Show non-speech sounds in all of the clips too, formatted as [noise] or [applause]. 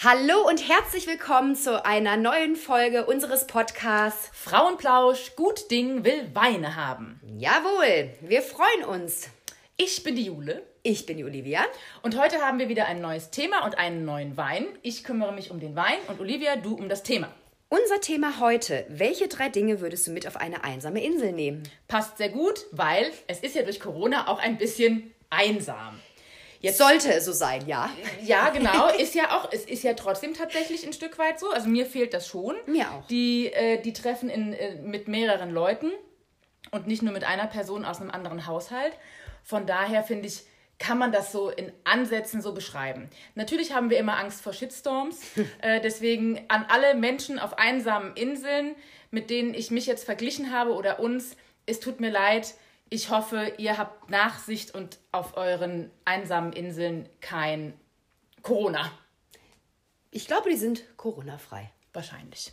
Hallo und herzlich willkommen zu einer neuen Folge unseres Podcasts Frauenplausch, gut Ding will Weine haben. Jawohl, wir freuen uns. Ich bin die Jule. Ich bin die Olivia. Und heute haben wir wieder ein neues Thema und einen neuen Wein. Ich kümmere mich um den Wein und Olivia, du um das Thema. Unser Thema heute. Welche drei Dinge würdest du mit auf eine einsame Insel nehmen? Passt sehr gut, weil es ist ja durch Corona auch ein bisschen einsam. Jetzt, Sollte es so sein, ja. Ja, genau. [laughs] Ist ja auch, es ist ja trotzdem tatsächlich ein Stück weit so. Also mir fehlt das schon. Mir auch. Die, äh, die Treffen in, äh, mit mehreren Leuten und nicht nur mit einer Person aus einem anderen Haushalt. Von daher finde ich, kann man das so in Ansätzen so beschreiben. Natürlich haben wir immer Angst vor Shitstorms. [laughs] äh, deswegen an alle Menschen auf einsamen Inseln, mit denen ich mich jetzt verglichen habe oder uns, es tut mir leid ich hoffe, ihr habt Nachsicht und auf euren einsamen Inseln kein Corona. Ich glaube, die sind Corona-frei. Wahrscheinlich.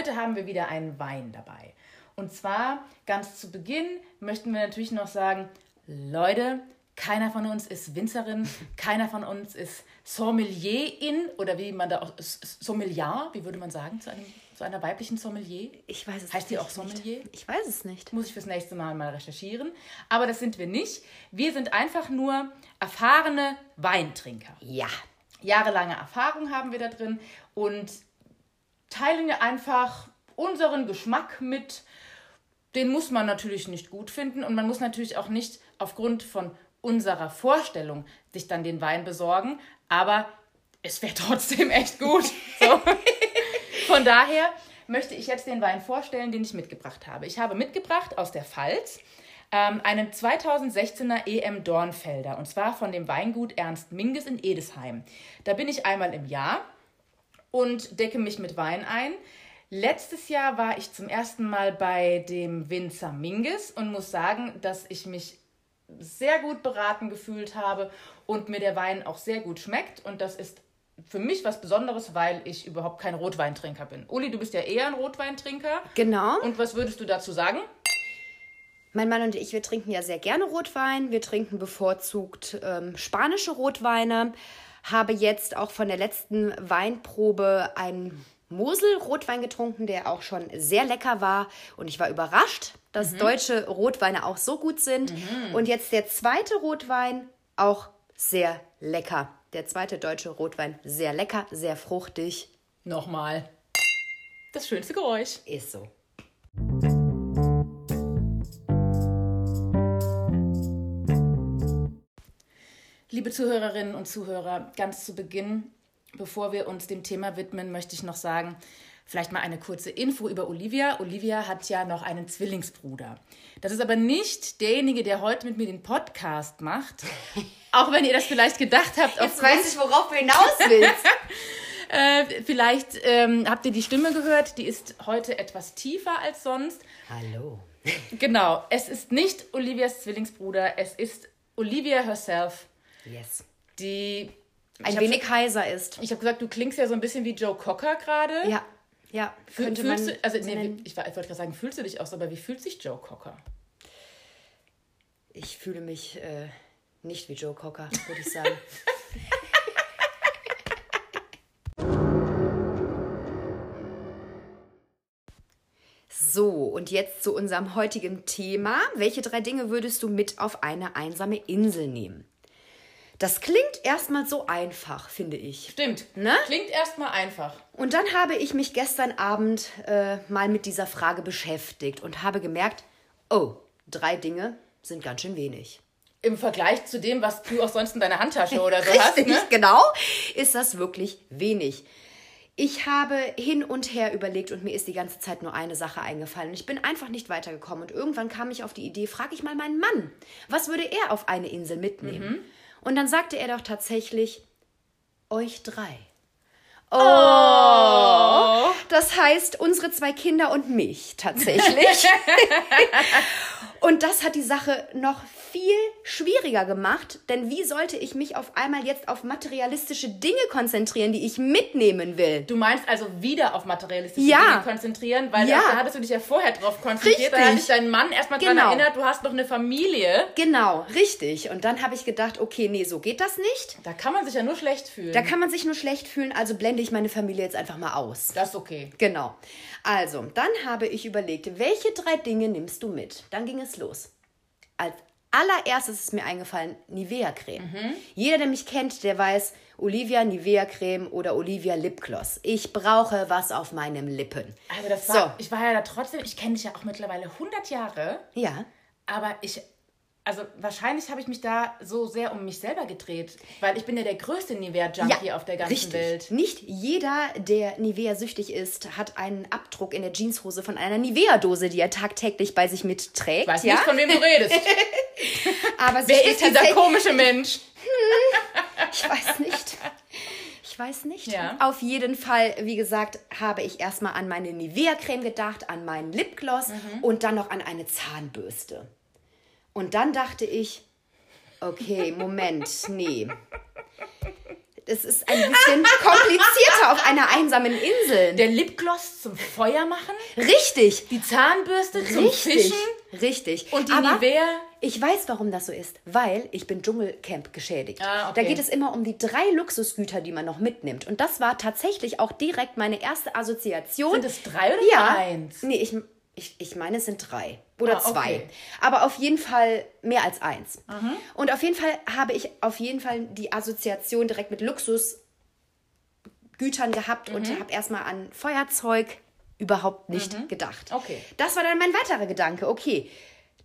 Heute haben wir wieder einen Wein dabei. Und zwar ganz zu Beginn möchten wir natürlich noch sagen, Leute, keiner von uns ist Winzerin, [laughs] keiner von uns ist Sommelierin oder wie man da auch Sommelier, wie würde man sagen zu, einem, zu einer weiblichen Sommelier? Ich weiß es Heißt die auch Sommelier? Nicht. Ich weiß es nicht. Muss ich fürs nächste Mal mal recherchieren. Aber das sind wir nicht. Wir sind einfach nur erfahrene Weintrinker. Ja. Jahrelange Erfahrung haben wir da drin und teilen einfach unseren Geschmack mit. Den muss man natürlich nicht gut finden und man muss natürlich auch nicht aufgrund von unserer Vorstellung sich dann den Wein besorgen, aber es wäre [laughs] trotzdem echt gut. So. [laughs] Von daher möchte ich jetzt den Wein vorstellen, den ich mitgebracht habe. Ich habe mitgebracht aus der Pfalz ähm, einen 2016er EM Dornfelder und zwar von dem Weingut Ernst Minges in Edesheim. Da bin ich einmal im Jahr und decke mich mit Wein ein. Letztes Jahr war ich zum ersten Mal bei dem Winzer Minges und muss sagen, dass ich mich sehr gut beraten gefühlt habe und mir der Wein auch sehr gut schmeckt. Und das ist für mich was Besonderes, weil ich überhaupt kein Rotweintrinker bin. Uli, du bist ja eher ein Rotweintrinker. Genau. Und was würdest du dazu sagen? Mein Mann und ich, wir trinken ja sehr gerne Rotwein. Wir trinken bevorzugt ähm, spanische Rotweine. Habe jetzt auch von der letzten Weinprobe einen Mosel-Rotwein getrunken, der auch schon sehr lecker war. Und ich war überrascht, dass mhm. deutsche Rotweine auch so gut sind. Mhm. Und jetzt der zweite Rotwein auch sehr lecker. Der zweite deutsche Rotwein sehr lecker, sehr fruchtig. Nochmal. Das schönste Geräusch. Ist so. Liebe Zuhörerinnen und Zuhörer, ganz zu Beginn Bevor wir uns dem Thema widmen, möchte ich noch sagen, vielleicht mal eine kurze Info über Olivia. Olivia hat ja noch einen Zwillingsbruder. Das ist aber nicht derjenige, der heute mit mir den Podcast macht. [laughs] Auch wenn ihr das vielleicht gedacht habt. Jetzt weiß ich, worauf du hinaus willst. [laughs] äh, vielleicht ähm, habt ihr die Stimme gehört. Die ist heute etwas tiefer als sonst. Hallo. genau. Es ist nicht Olivias Zwillingsbruder. Es ist Olivia herself. Yes. Die ein wenig heiser ist. Ich habe gesagt, du klingst ja so ein bisschen wie Joe Cocker gerade. Ja, ja. Könnte fühlst man du, also nee, ich, ich wollte gerade sagen, fühlst du dich auch so, aber wie fühlt sich Joe Cocker? Ich fühle mich äh, nicht wie Joe Cocker, würde ich sagen. [laughs] So, und jetzt zu unserem heutigen Thema. Welche drei Dinge würdest du mit auf eine einsame Insel nehmen? Das klingt erstmal so einfach, finde ich. Stimmt. Ne? Klingt erstmal einfach. Und dann habe ich mich gestern Abend äh, mal mit dieser Frage beschäftigt und habe gemerkt, oh, drei Dinge sind ganz schön wenig. Im Vergleich zu dem, was du auch sonst in deiner Handtasche oder so Richtig, [laughs] hast. Ne? genau, ist das wirklich wenig. Ich habe hin und her überlegt und mir ist die ganze Zeit nur eine Sache eingefallen. Ich bin einfach nicht weitergekommen und irgendwann kam ich auf die Idee, frage ich mal meinen Mann, was würde er auf eine Insel mitnehmen? Mhm. Und dann sagte er doch tatsächlich, euch drei. Oh, das heißt unsere zwei Kinder und mich tatsächlich. [laughs] Und das hat die Sache noch viel schwieriger gemacht, denn wie sollte ich mich auf einmal jetzt auf materialistische Dinge konzentrieren, die ich mitnehmen will? Du meinst also wieder auf materialistische Ja. Dinge konzentrieren, weil Ja. da hattest du dich ja vorher drauf konzentriert. Da hat dich dein Mann erstmal Genau. erinnert, du hast noch eine Familie. Genau, richtig. Und dann habe ich gedacht, okay, nee, so geht das nicht. Da kann man sich ja nur schlecht fühlen. Da kann man sich nur schlecht fühlen, also blende ich meine Familie jetzt einfach mal aus. das ist okay. Genau. Also, dann habe ich überlegt, welche drei Dinge nimmst du mit? Dann ging es los. Als allererstes ist mir eingefallen, Nivea-Creme. Mhm. Jeder, der mich kennt, der weiß, Olivia Nivea-Creme oder Olivia Lipgloss. Ich brauche was auf meinen Lippen. Also das So. war, ich war ja da trotzdem, ich kenne dich ja auch mittlerweile 100 Jahre, Ja. aber ich, also wahrscheinlich habe ich mich da so sehr um mich selber gedreht, weil ich bin ja der größte Nivea-Junkie auf der ganzen richtig. Welt. Nicht jeder, der Nivea süchtig ist, hat einen Abdruck in der Jeanshose von einer Nivea-Dose, die er tagtäglich bei sich mitträgt. Ich weiß ja? nicht, von wem du redest. [laughs] Aber Wer ist dieser komische Mensch? [laughs] Ich weiß nicht. Ich weiß nicht. Ja. Auf jeden Fall, wie gesagt, habe ich erstmal an meine Nivea-Creme gedacht, an meinen Lipgloss Mhm. und dann noch an eine Zahnbürste. Und dann dachte ich, okay, Moment, nee. Es ist ein bisschen [laughs] komplizierter auf einer einsamen Insel. Der Lipgloss zum Feuer machen, Richtig. die Zahnbürste zum Richtig. Fischen Richtig. und die Aber Nivea. Ich weiß, warum das so ist, weil ich bin Dschungelcamp geschädigt. Ah, okay. Da geht es immer um die drei Luxusgüter, die man noch mitnimmt. Und das war tatsächlich auch direkt meine erste Assoziation. Sind es drei oder ja. eins? Nee, ich, ich, ich meine, es sind drei oder Ah, okay. zwei. Aber auf jeden Fall mehr als eins. Und auf jeden Fall habe ich auf jeden Fall die Assoziation direkt mit Luxusgütern gehabt und Mhm. habe erstmal an Feuerzeug überhaupt nicht gedacht. Okay. Das war dann mein weiterer Gedanke. Okay,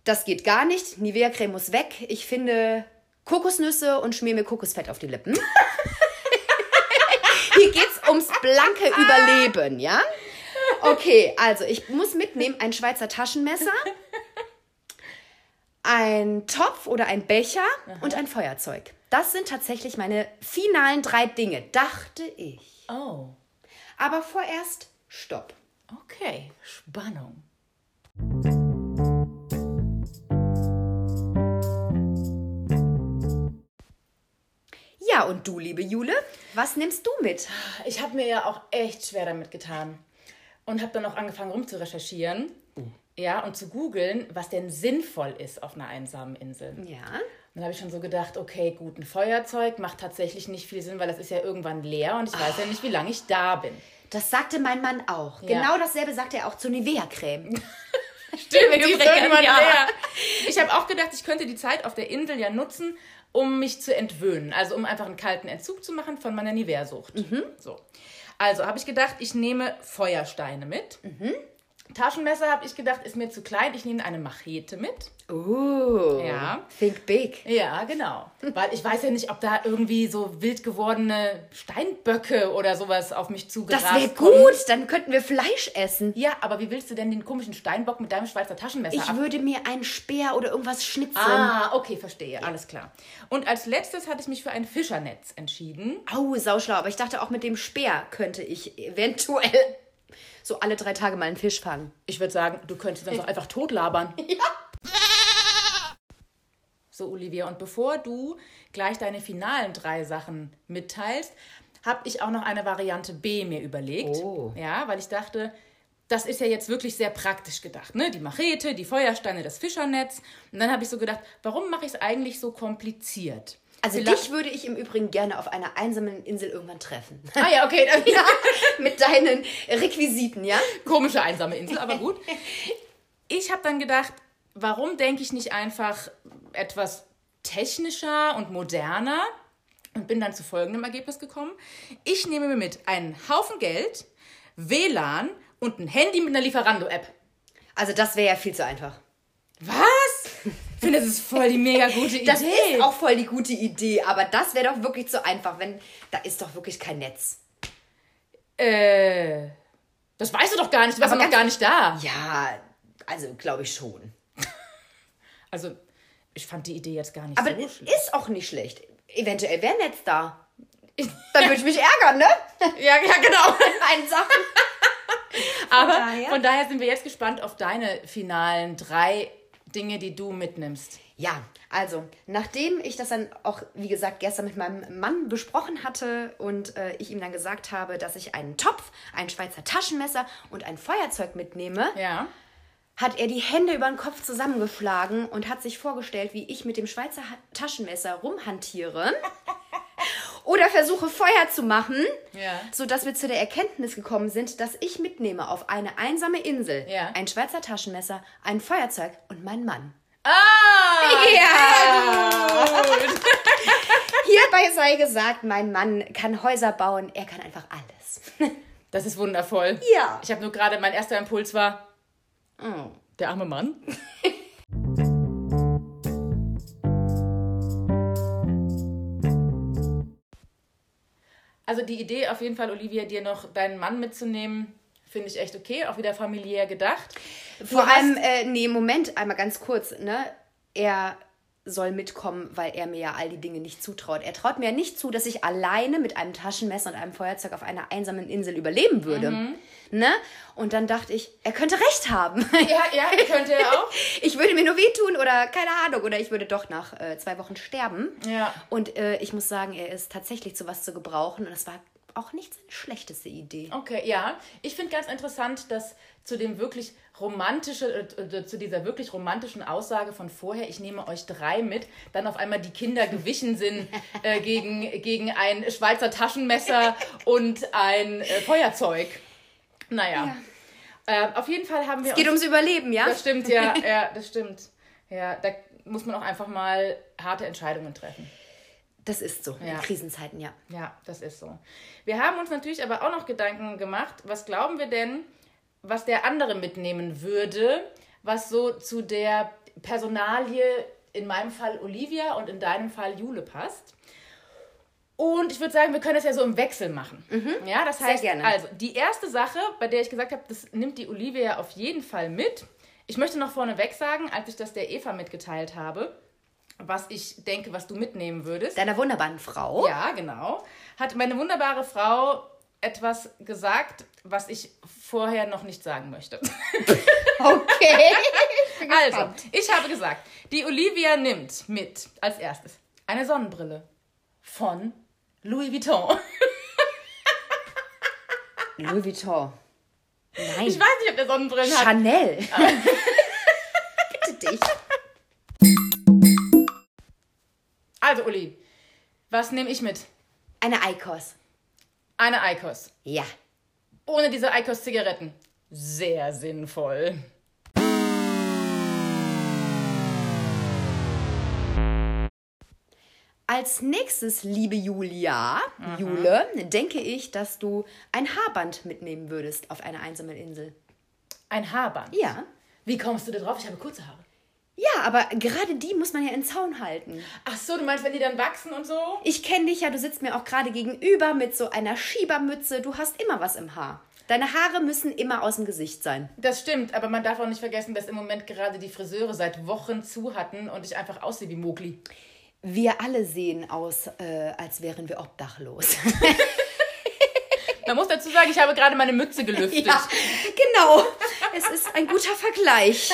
das geht gar nicht. Nivea-Creme muss weg. Ich finde Kokosnüsse und schmier mir Kokosfett auf die Lippen. [laughs] Hier geht's ums blanke [laughs] Überleben, ja? Okay, also ich muss mitnehmen ein Schweizer Taschenmesser, ein Topf oder ein Becher und ein Feuerzeug. Das sind tatsächlich meine finalen drei Dinge, dachte ich. Oh, Aber vorerst Stopp. okay. Spannung. Ja, und du, liebe Jule, was nimmst du mit? Ich habe mir ja auch echt schwer damit getan. Und habe dann auch angefangen rumzurecherchieren. Ja, und zu googeln, was denn sinnvoll ist auf einer einsamen Insel. Ja. Dann habe ich schon so gedacht, okay, gut, ein Feuerzeug macht tatsächlich nicht viel Sinn, weil das ist ja irgendwann leer und ich weiß ja nicht, wie lange ich da bin. Das sagte mein Mann auch. Ja. Genau dasselbe sagte er auch zur Nivea-Creme. [laughs] Stimmt, die ist irgendwann ja. leer. Ich habe auch gedacht, ich könnte die Zeit auf der Insel ja nutzen, um mich zu entwöhnen. Also um einfach einen kalten Entzug zu machen von meiner Nivea-Sucht. So. Also habe ich gedacht, ich nehme Feuersteine mit. Taschenmesser habe ich gedacht, ist mir zu klein. Ich nehme eine Machete mit. Oh. Ja. Think big. Ja, genau. Weil ich weiß ja nicht, ob da irgendwie so wild gewordene Steinböcke oder sowas auf mich Das zugerast wäre kommen. gut, dann könnten wir Fleisch essen. Ja, aber wie willst du denn den komischen Steinbock mit deinem Schweizer Taschenmesser Ich würde mir einen Speer oder irgendwas schnitzeln. Ah, okay, verstehe. Alles klar. Und als letztes hatte ich mich für ein Fischernetz entschieden. Au, sauschlau. Aber ich dachte, auch mit dem Speer könnte ich eventuell so alle drei Tage mal einen Fisch fangen. Ich würde sagen, du könntest uns doch einfach totlabern. [laughs] Ja. So, Olivia, und bevor du gleich deine finalen drei Sachen mitteilst, habe ich auch noch eine Variante B mir überlegt. Oh. Ja, weil ich dachte, das ist ja jetzt wirklich sehr praktisch gedacht. Ne? Die Machete, die Feuersteine, das Fischernetz. Und dann habe ich so gedacht, warum mache ich es eigentlich so kompliziert? Also Vielleicht- dich würde ich im Übrigen gerne auf einer einsamen Insel irgendwann treffen. Ah ja, okay. [laughs] Dann, ja, mit deinen Requisiten, ja? Komische einsame Insel, aber gut. [laughs] Ich habe dann gedacht, warum denke ich nicht einfach etwas technischer und moderner und bin dann zu folgendem Ergebnis gekommen. Ich nehme mir mit einen Haufen Geld, WLAN und ein Handy mit einer Lieferando-App. Also das wäre ja viel zu einfach. Was? Ich finde, das ist voll die mega gute Idee. Das ist auch voll die gute Idee, aber das wäre doch wirklich zu einfach, wenn da ist doch wirklich kein Netz. Äh, das weißt du doch gar nicht, du warst Aber noch gar nicht da. Ja, also glaube ich schon. [laughs] Also, ich fand die Idee jetzt gar nicht Aber so es schlimm. ist auch nicht schlecht. Eventuell wäre Netz da. Dann würde ich mich ärgern, ne? [laughs] Ja, ja, genau. [laughs] Einen Sachen. Aber daher- von daher sind wir jetzt gespannt auf deine finalen drei Dinge, die du mitnimmst? Ja, also, nachdem ich das dann auch, wie gesagt, gestern mit meinem Mann besprochen hatte und äh, ich ihm dann gesagt habe, dass ich einen Topf, ein Schweizer Taschenmesser und ein Feuerzeug mitnehme, Ja. hat er die Hände über den Kopf zusammengeschlagen und hat sich vorgestellt, wie ich mit dem Schweizer Ha- Taschenmesser rumhantiere [laughs] oder versuche Feuer zu machen, Ja. sodass wir zu der Erkenntnis gekommen sind, dass ich mitnehme auf eine einsame Insel Ja. ein Schweizer Taschenmesser, ein Feuerzeug und meinen Mann. Ah! [laughs] Ja! Hierbei sei gesagt, mein Mann kann Häuser bauen, er kann einfach alles. [laughs] Das ist wundervoll. Ja. Ich habe nur gerade, mein erster Impuls war, Oh. der arme Mann. [laughs] Also die Idee auf jeden Fall, Olivia, dir noch deinen Mann mitzunehmen, finde ich echt okay. Auch wieder familiär gedacht. Vor allem, äh, nee, Moment, einmal ganz kurz, ne? Er soll mitkommen, weil er mir ja all die Dinge nicht zutraut. Er traut mir ja nicht zu, dass ich alleine mit einem Taschenmesser und einem Feuerzeug auf einer einsamen Insel überleben würde. Ne? Und dann dachte ich, er könnte recht haben. [laughs] Ja, ja, könnte er auch. [laughs] Ich würde mir nur wehtun oder keine Ahnung, oder ich würde doch nach äh, zwei Wochen sterben. Ja. Und äh, ich muss sagen, er ist tatsächlich zu was zu gebrauchen und das war auch nicht seine schlechteste Idee. Okay, ja. Ich finde ganz interessant, dass zu dem wirklich romantischen, äh, zu dieser wirklich romantischen Aussage von vorher, ich nehme euch drei mit, dann auf einmal die Kinder gewichen sind [laughs] äh, gegen, gegen ein Schweizer Taschenmesser und ein äh, Feuerzeug. Naja. Äh, auf jeden Fall haben wir Es geht ums Überleben, ja? Das stimmt, ja, [laughs] ja, das stimmt. Ja, da muss man auch einfach mal harte Entscheidungen treffen. Das ist so, Ja. in Krisenzeiten, ja. Ja, das ist so. Wir haben uns natürlich aber auch noch Gedanken gemacht, was glauben wir denn, was der andere mitnehmen würde, was so zu der Personalie, in meinem Fall Olivia und in deinem Fall Jule passt. Und ich würde sagen, wir können das ja so im Wechsel machen. Ja, das Mhm. Sehr heißt, gerne. also die erste Sache, bei der ich gesagt habe, das nimmt die Olivia auf jeden Fall mit. Ich möchte noch vorneweg sagen, als ich das der Eva mitgeteilt habe, was ich denke, was du mitnehmen würdest. Deiner wunderbaren Frau. Ja, genau. Hat meine wunderbare Frau etwas gesagt, was ich vorher noch nicht sagen möchte. [laughs] Okay. Also, ich habe gesagt, die Olivia nimmt mit als erstes eine Sonnenbrille von Louis Vuitton. Louis Vuitton. Nein. Ich weiß nicht, ob der Sonnenbrillen hat. Chanel. [laughs] Bitte dich. Also, Uli, was nehme ich mit? Eine Eikos. Eine Eikos. Ja. Ohne diese Eikos-Zigaretten. Sehr sinnvoll. Als nächstes, liebe Julia, Jule, denke ich, dass du ein Haarband mitnehmen würdest auf einer einsamen Insel. Ein Haarband. Ja. Wie kommst du da drauf? Ich habe kurze Haare. Ja, aber gerade die muss man ja in Zaun halten. Ach so, du meinst, wenn die dann wachsen und so? Ich kenne dich ja, du sitzt mir auch gerade gegenüber mit so einer Schiebermütze. Du hast immer was im Haar. Deine Haare müssen immer aus dem Gesicht sein. Das stimmt, aber man darf auch nicht vergessen, dass im Moment gerade die Friseure seit Wochen zu hatten und ich einfach aussehe wie Mogli. Wir alle sehen aus, äh, als wären wir obdachlos. [laughs] Man muss dazu sagen, ich habe gerade meine Mütze [laughs] gelüftet. ja, genau. Es ist ein guter Vergleich.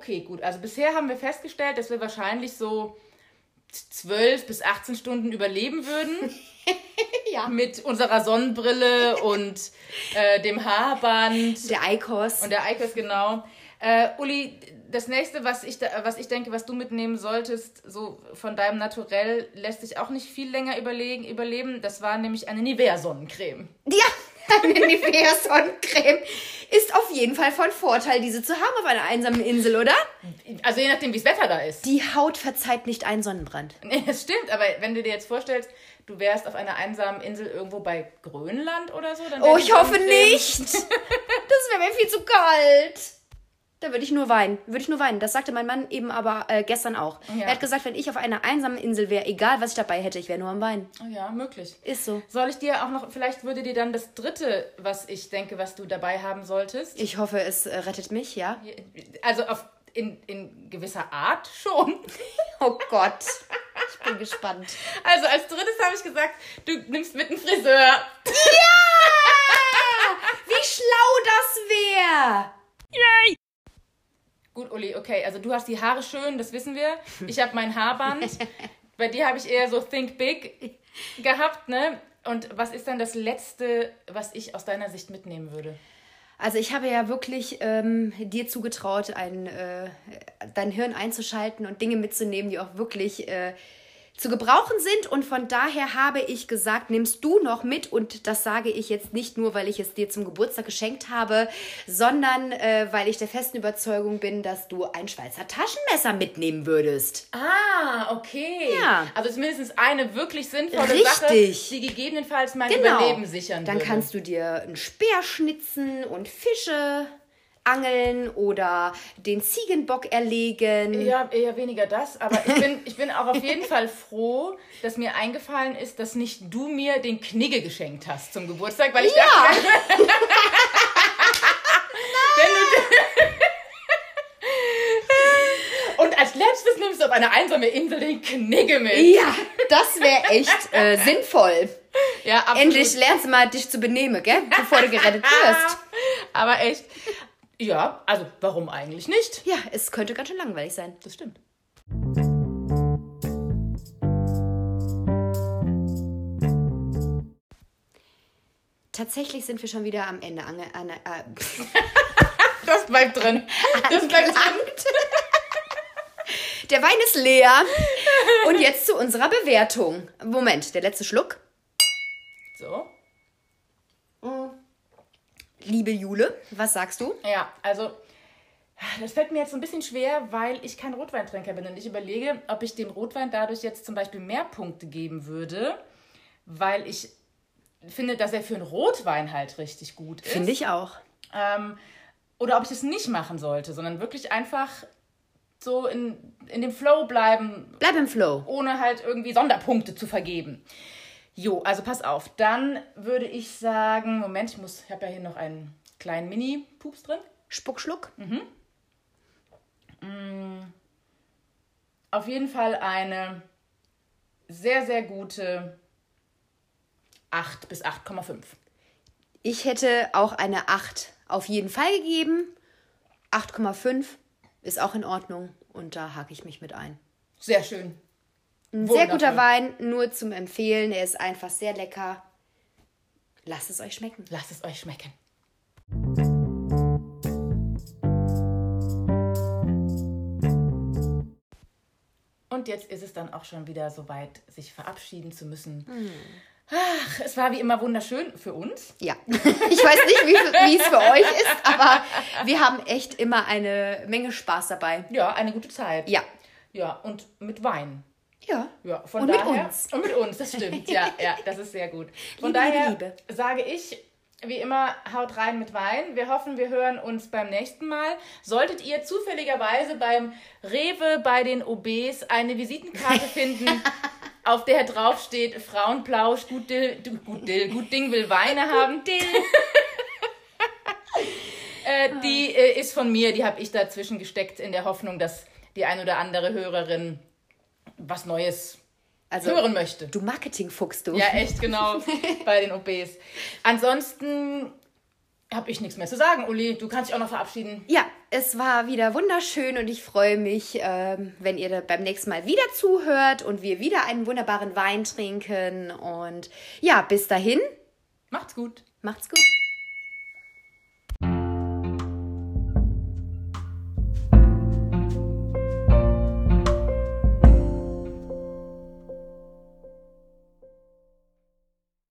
Okay, gut. Also bisher haben wir festgestellt, dass wir wahrscheinlich so 12 bis 18 Stunden überleben würden. [laughs] Ja. Mit unserer Sonnenbrille und äh, dem Haarband Der Eikos. und der Eikos, genau. Äh, Uli, das nächste, was ich, da, was ich denke, was du mitnehmen solltest, so von deinem Naturell, lässt sich auch nicht viel länger überlegen, überleben. Das war nämlich eine Nivea-Sonnencreme. Ja, [laughs] eine Nivea Sonnencreme ist auf jeden Fall von Vorteil, diese zu haben auf einer einsamen Insel, oder? Also je nachdem, wie das Wetter da ist. Die Haut verzeiht nicht einen Sonnenbrand. Nee, das stimmt, aber wenn du dir jetzt vorstellst, du wärst auf einer einsamen Insel irgendwo bei Grönland oder so, dann Oh, ich hoffe nicht. [laughs] Das wäre mir viel zu kalt. Da würde ich nur weinen. Würde ich nur weinen. Das sagte mein Mann eben aber äh, gestern auch. Ja. Er hat gesagt, wenn ich auf einer einsamen Insel wäre, egal was ich dabei hätte, ich wäre nur am Weinen. Oh ja, möglich. Ist so. Soll ich dir auch noch, vielleicht würde dir dann das dritte, was ich denke, was du dabei haben solltest. Ich hoffe, es äh, rettet mich, ja? Also auf, in, in gewisser Art schon. [laughs] Oh Gott. Ich bin gespannt. Also als drittes habe ich gesagt, du nimmst mit einen Friseur. Wie schlau das wäre. Gut, Uli, okay, also du hast die Haare schön, das wissen wir. Ich habe mein Haarband. [laughs] Bei dir habe ich eher so Think Big gehabt, ne? Und was ist dann das Letzte, was ich aus deiner Sicht mitnehmen würde? Also ich habe ja wirklich ähm, dir zugetraut, ein, äh, dein Hirn einzuschalten und Dinge mitzunehmen, die auch wirklich äh, zu gebrauchen sind. Und von daher habe ich gesagt, nimmst du noch mit. Und das sage ich jetzt nicht nur, weil ich es dir zum Geburtstag geschenkt habe, sondern äh, weil ich der festen Überzeugung bin, dass du ein Schweizer Taschenmesser mitnehmen würdest. Ah, okay. Ja. Also zumindest eine wirklich sinnvolle Richtig. Sache, die gegebenenfalls mein Überleben sichern Dann würde. kannst du dir einen Speer schnitzen und Fische angeln oder den Ziegenbock erlegen. Ja, eher weniger das, aber ich bin, ich bin auch auf jeden Fall froh, dass mir eingefallen ist, dass nicht du mir den Knigge geschenkt hast zum Geburtstag, weil ich Ja. dachte, [laughs] wenn du und als letztes nimmst du auf eine einsame Insel den Knigge mit. Ja, das wäre echt äh, sinnvoll. Ja, absolut. Endlich lernst du mal, dich zu benehmen, gell? Bevor du gerettet wirst. [laughs] Aber echt. Ja, also warum eigentlich nicht? Ja, es könnte ganz schön langweilig sein. Das stimmt. Tatsächlich sind wir schon wieder am Ende ange an, äh, [laughs] Das bleibt drin. Das bleibt drin. Der Wein ist leer. Und jetzt zu unserer Bewertung. Moment, der letzte Schluck. So. Liebe Jule, was sagst du? Ja, also das fällt mir jetzt so ein bisschen schwer, weil ich kein Rotweintrinker bin und ich überlege, ob ich dem Rotwein dadurch jetzt zum Beispiel mehr Punkte geben würde, weil ich finde, dass er für einen Rotwein halt richtig gut ist. Finde ich auch. Ähm, oder ob ich es nicht machen sollte, sondern wirklich einfach so in, in dem Flow bleiben, Bleib im Flow. ohne halt irgendwie Sonderpunkte zu vergeben. Jo, also pass auf. Dann würde ich sagen, Moment, ich muss, ich habe ja hier noch einen kleinen Mini-Pups drin. Spuckschluck. Auf jeden Fall eine sehr, sehr gute 8 bis 8,5. Ich hätte auch eine 8 auf jeden Fall gegeben. 8,5 ist auch in Ordnung. Und da hake ich mich mit ein. Sehr schön. Ein sehr guter Wein, nur zum Empfehlen. Er ist einfach sehr lecker. Lasst es euch schmecken. Lasst es euch schmecken. Und jetzt ist es dann auch schon wieder soweit, sich verabschieden zu müssen. Ach, es war wie immer wunderschön für uns. Ja, [laughs] ich weiß nicht, wie, wie es für euch ist, aber wir haben echt immer eine Menge Spaß dabei. Ja, eine gute Zeit. Ja. Ja, und mit Wein. Ja. Ja, von Und mit daher, uns. Und mit uns, das stimmt. Ja, ja, das ist sehr gut. [laughs] Von Liebe, daher Liebe, sage ich, wie immer, haut rein mit Wein. Wir hoffen, wir hören uns beim nächsten Mal. Solltet ihr zufälligerweise beim Rewe bei den OBs eine Visitenkarte [laughs] finden, auf der drauf steht Frauenplausch, gut, Dill, gut, Dill, gut Ding will Weine haben. [laughs] Äh, die äh, ist von mir, die habe ich dazwischen gesteckt in der Hoffnung, dass die ein oder andere Hörerin was Neues Also, hören möchte. du Marketingfuchs, du. Ja, echt genau, [laughs] bei den OBs. Ansonsten habe ich nichts mehr zu sagen, Uli. Du kannst dich auch noch verabschieden. Ja, es war wieder wunderschön und ich freue mich, ähm, wenn ihr beim nächsten Mal wieder zuhört und wir wieder einen wunderbaren Wein trinken. Und ja, bis dahin, Macht's gut. macht's gut.